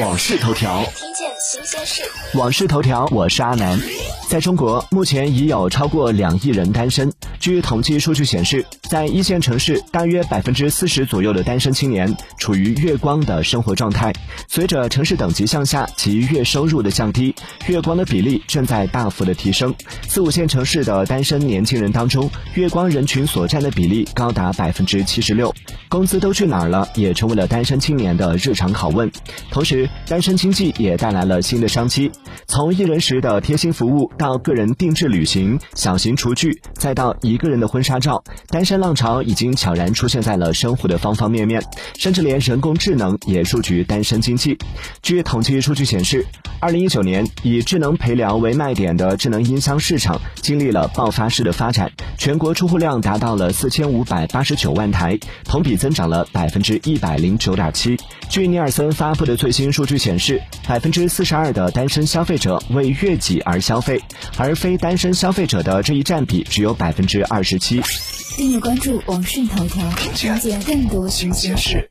往事头条》，听见新鲜事。往事头条，我是阿南。在中国，目前已有超过两亿人单身。据统计数据显示，在一线城市，大约百分之四十左右的单身青年处于月光的生活状态。随着城市等级向下及月收入的降低，月光的比例正在大幅的提升。四五线城市的单身年轻人当中，月光人群所占的比例高达百分之七十六。工资都去哪儿了？也成为了单身青年的日常拷问。同时，单身经济也带来了新的商机。从一人食的贴心服务到个人定制旅行、小型厨具，再到一个人的婚纱照，单身浪潮已经悄然出现在了生活的方方面面，甚至连人工智能也入局单身经济。据统计数据显示，二零一九年以智能陪聊为卖点的智能音箱市场经历了爆发式的发展，全国出货量达到了四千五百八十九万台，同比增长了百分之一百零九点七。据尼尔森发布的最新数据显示，百分之四十二的单身消费者为悦己而消费，而非单身消费者的这一占比只有百分之二十七。订阅关注网讯头条，了解更多新鲜事。